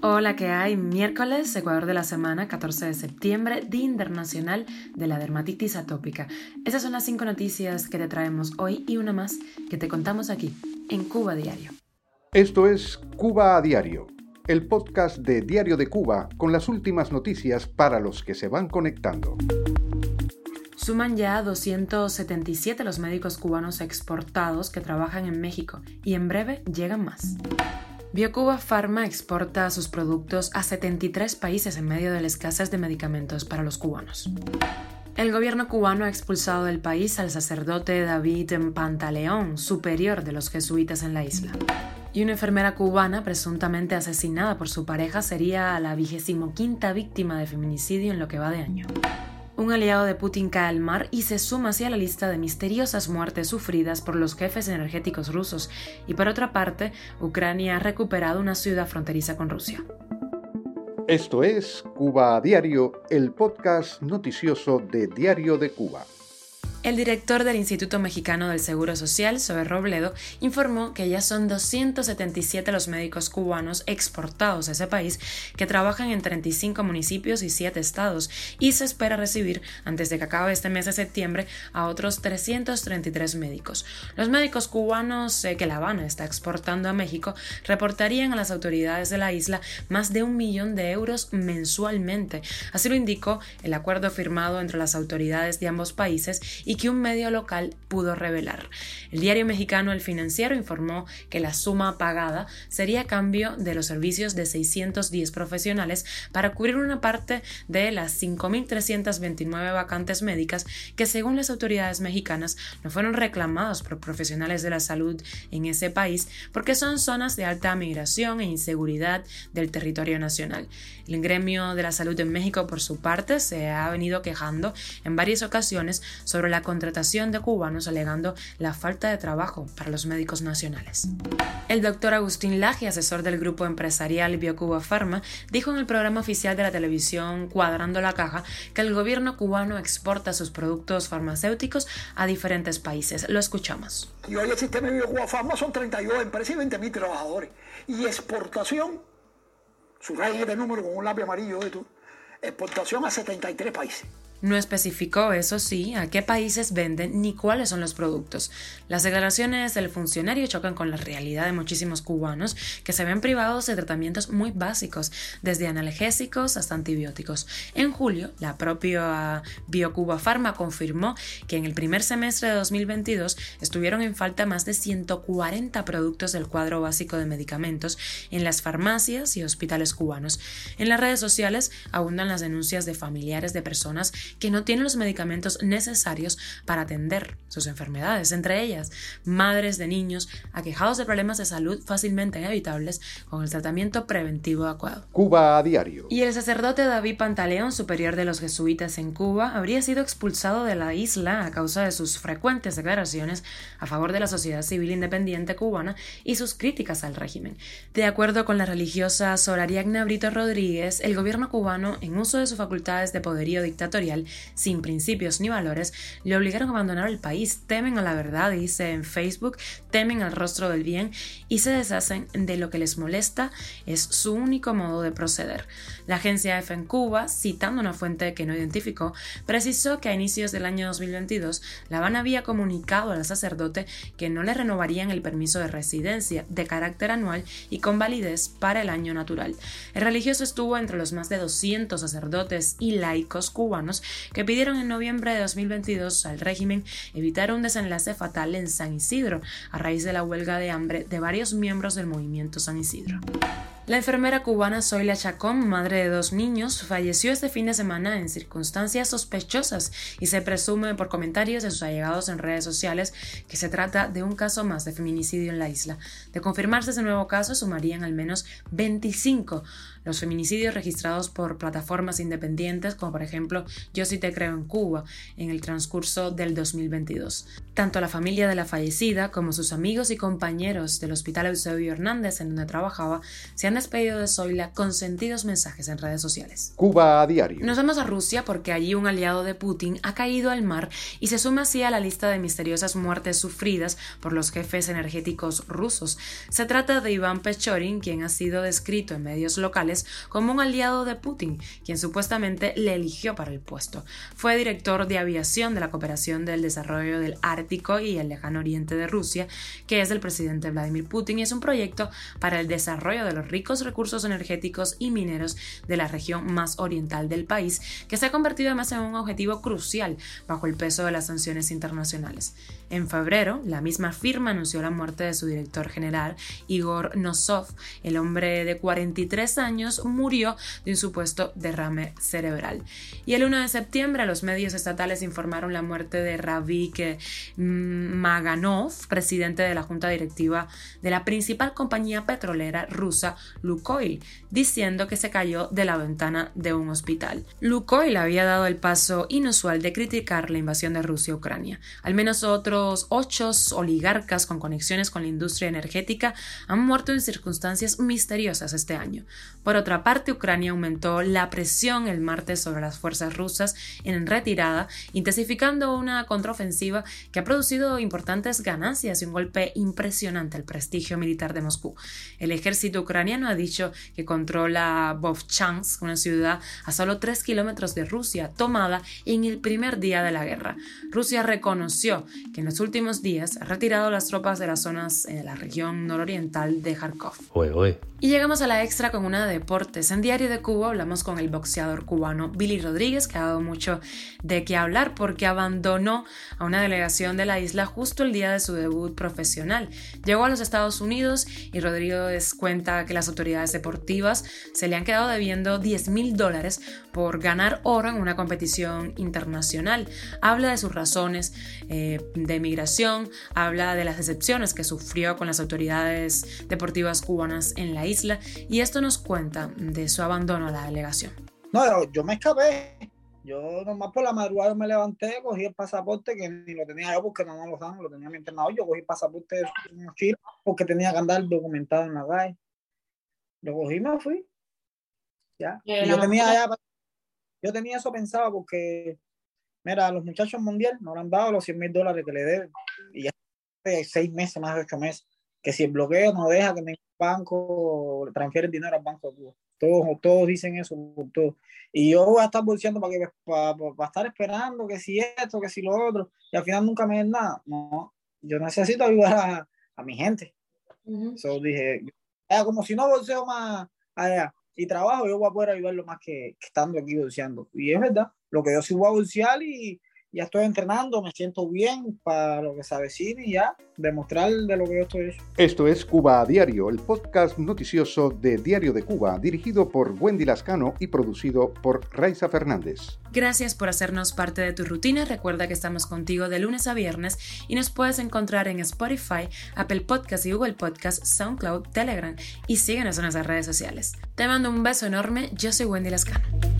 Hola, ¿qué hay? Miércoles, Ecuador de la semana, 14 de septiembre, Día Internacional de la Dermatitis Atópica. Esas son las cinco noticias que te traemos hoy y una más que te contamos aquí, en Cuba Diario. Esto es Cuba a Diario, el podcast de Diario de Cuba con las últimas noticias para los que se van conectando. Suman ya 277 los médicos cubanos exportados que trabajan en México y en breve llegan más. Biocuba Pharma exporta sus productos a 73 países en medio de la escasez de medicamentos para los cubanos. El gobierno cubano ha expulsado del país al sacerdote David Pantaleón, superior de los jesuitas en la isla. Y una enfermera cubana presuntamente asesinada por su pareja sería la vigésimo quinta víctima de feminicidio en lo que va de año. Un aliado de Putin cae al mar y se suma hacia la lista de misteriosas muertes sufridas por los jefes energéticos rusos, y por otra parte, Ucrania ha recuperado una ciudad fronteriza con Rusia. Esto es Cuba Diario, el podcast noticioso de Diario de Cuba. El director del Instituto Mexicano del Seguro Social, Zoe Robledo, informó que ya son 277 los médicos cubanos exportados a ese país que trabajan en 35 municipios y 7 estados y se espera recibir, antes de que acabe este mes de septiembre, a otros 333 médicos. Los médicos cubanos eh, que La Habana está exportando a México reportarían a las autoridades de la isla más de un millón de euros mensualmente. Así lo indicó el acuerdo firmado entre las autoridades de ambos países y que un medio local pudo revelar. El diario mexicano El Financiero informó que la suma pagada sería a cambio de los servicios de 610 profesionales para cubrir una parte de las 5.329 vacantes médicas que según las autoridades mexicanas no fueron reclamadas por profesionales de la salud en ese país porque son zonas de alta migración e inseguridad del territorio nacional. El gremio de la salud en México, por su parte, se ha venido quejando en varias ocasiones sobre la contratación de cubanos alegando la falta de trabajo para los médicos nacionales. El doctor Agustín Laje, asesor del grupo empresarial BioCuba Pharma, dijo en el programa oficial de la televisión Cuadrando la Caja que el gobierno cubano exporta sus productos farmacéuticos a diferentes países. Lo escuchamos. Y hoy el sistema de BioCuba Pharma son 32 empresas y 20.000 trabajadores. Y exportación, su de número con un lápiz amarillo de tu, exportación a 73 países. No especificó, eso sí, a qué países venden ni cuáles son los productos. Las declaraciones del funcionario chocan con la realidad de muchísimos cubanos que se ven privados de tratamientos muy básicos, desde analgésicos hasta antibióticos. En julio, la propia BioCuba Pharma confirmó que en el primer semestre de 2022 estuvieron en falta más de 140 productos del cuadro básico de medicamentos en las farmacias y hospitales cubanos. En las redes sociales abundan las denuncias de familiares de personas que no tienen los medicamentos necesarios para atender sus enfermedades, entre ellas madres de niños aquejados de problemas de salud fácilmente inevitables con el tratamiento preventivo adecuado. Cuba a diario. Y el sacerdote David Pantaleón, superior de los jesuitas en Cuba, habría sido expulsado de la isla a causa de sus frecuentes declaraciones a favor de la sociedad civil independiente cubana y sus críticas al régimen. De acuerdo con la religiosa Sorariagna Brito Rodríguez, el gobierno cubano, en uso de sus facultades de poderío dictatorial, sin principios ni valores, le obligaron a abandonar el país, temen a la verdad, dice en Facebook, temen al rostro del bien y se deshacen de lo que les molesta, es su único modo de proceder. La agencia EFE en Cuba, citando una fuente que no identificó, precisó que a inicios del año 2022 La Habana había comunicado al sacerdote que no le renovarían el permiso de residencia de carácter anual y con validez para el año natural. El religioso estuvo entre los más de 200 sacerdotes y laicos cubanos que pidieron en noviembre de 2022 al régimen evitar un desenlace fatal en San Isidro a raíz de la huelga de hambre de varios miembros del movimiento San Isidro. La enfermera cubana Zoila Chacón, madre de dos niños, falleció este fin de semana en circunstancias sospechosas y se presume por comentarios de sus allegados en redes sociales que se trata de un caso más de feminicidio en la isla. De confirmarse ese nuevo caso, sumarían al menos 25 los feminicidios registrados por plataformas independientes como por ejemplo Yo sí te creo en Cuba en el transcurso del 2022. Tanto la familia de la fallecida como sus amigos y compañeros del Hospital Eusebio Hernández en donde trabajaba se han han despedido de Zoila con sentidos mensajes en redes sociales. Cuba a diario. Nos vamos a Rusia porque allí un aliado de Putin ha caído al mar y se suma así a la lista de misteriosas muertes sufridas por los jefes energéticos rusos. Se trata de Iván Pechorin, quien ha sido descrito en medios locales como un aliado de Putin, quien supuestamente le eligió para el puesto. Fue director de aviación de la Cooperación del Desarrollo del Ártico y el Lejano Oriente de Rusia, que es del presidente Vladimir Putin y es un proyecto para el desarrollo de los ricos recursos energéticos y mineros de la región más oriental del país, que se ha convertido además en un objetivo crucial bajo el peso de las sanciones internacionales. En febrero, la misma firma anunció la muerte de su director general, Igor Nosov. El hombre de 43 años murió de un supuesto derrame cerebral. Y el 1 de septiembre, los medios estatales informaron la muerte de Ravik Maganov, presidente de la junta directiva de la principal compañía petrolera rusa Lukoil, diciendo que se cayó de la ventana de un hospital. Lukoil había dado el paso inusual de criticar la invasión de Rusia a Ucrania. Al menos otros ocho oligarcas con conexiones con la industria energética han muerto en circunstancias misteriosas este año. Por otra parte, Ucrania aumentó la presión el martes sobre las fuerzas rusas en retirada, intensificando una contraofensiva que ha producido importantes ganancias y un golpe impresionante al prestigio militar de Moscú. El ejército ucraniano ha dicho que controla Vovchansk, una ciudad a solo 3 kilómetros de Rusia, tomada en el primer día de la guerra. Rusia reconoció que en los últimos días ha retirado las tropas de las zonas en la región nororiental de Kharkov. Y llegamos a la extra con una de deportes. En Diario de Cuba hablamos con el boxeador cubano Billy Rodríguez, que ha dado mucho de qué hablar porque abandonó a una delegación de la isla justo el día de su debut profesional. Llegó a los Estados Unidos y Rodríguez cuenta que las autoridades deportivas se le han quedado debiendo 10 mil dólares por ganar oro en una competición internacional. Habla de sus razones eh, de migración, habla de las decepciones que sufrió con las autoridades deportivas cubanas en la isla y esto nos cuenta de su abandono a la delegación. No, yo, me escapé. Yo nomás por la madrugada me levanté, cogí el pasaporte que ni lo tenía yo porque no me lo dan, lo tenía mi entrenador. Yo cogí el pasaporte de mochila porque tenía que andar documentado en la calle. Lo cogí y me fui. Ya. yo tenía yo tenía eso pensado porque, mira, los muchachos mundial no le han dado los 100 mil dólares que le deben. Y ya seis meses, más de ocho meses. Que si el bloqueo no deja que me banco, transfieren dinero al banco de Cuba. Todos, todos dicen eso. Y yo voy a estar bolseando para, que, para, para, estar esperando que si esto, que si lo otro, y al final nunca me den nada. No, yo necesito ayudar a, a mi gente. Uh dije, como si no bolseo más allá y trabajo, yo voy a poder ayudarlo más que, que estando aquí bolseando. Y es verdad, lo que yo sí voy a bolsear y, ya estoy entrenando, me siento bien para lo que se avecina y ya demostrar de lo que yo estoy hecho. Esto es Cuba a Diario, el podcast noticioso de Diario de Cuba, dirigido por Wendy Lascano y producido por Raiza Fernández. Gracias por hacernos parte de tu rutina. Recuerda que estamos contigo de lunes a viernes y nos puedes encontrar en Spotify, Apple Podcast y Google Podcast, SoundCloud, Telegram y síguenos en nuestras redes sociales. Te mando un beso enorme. Yo soy Wendy Lascano.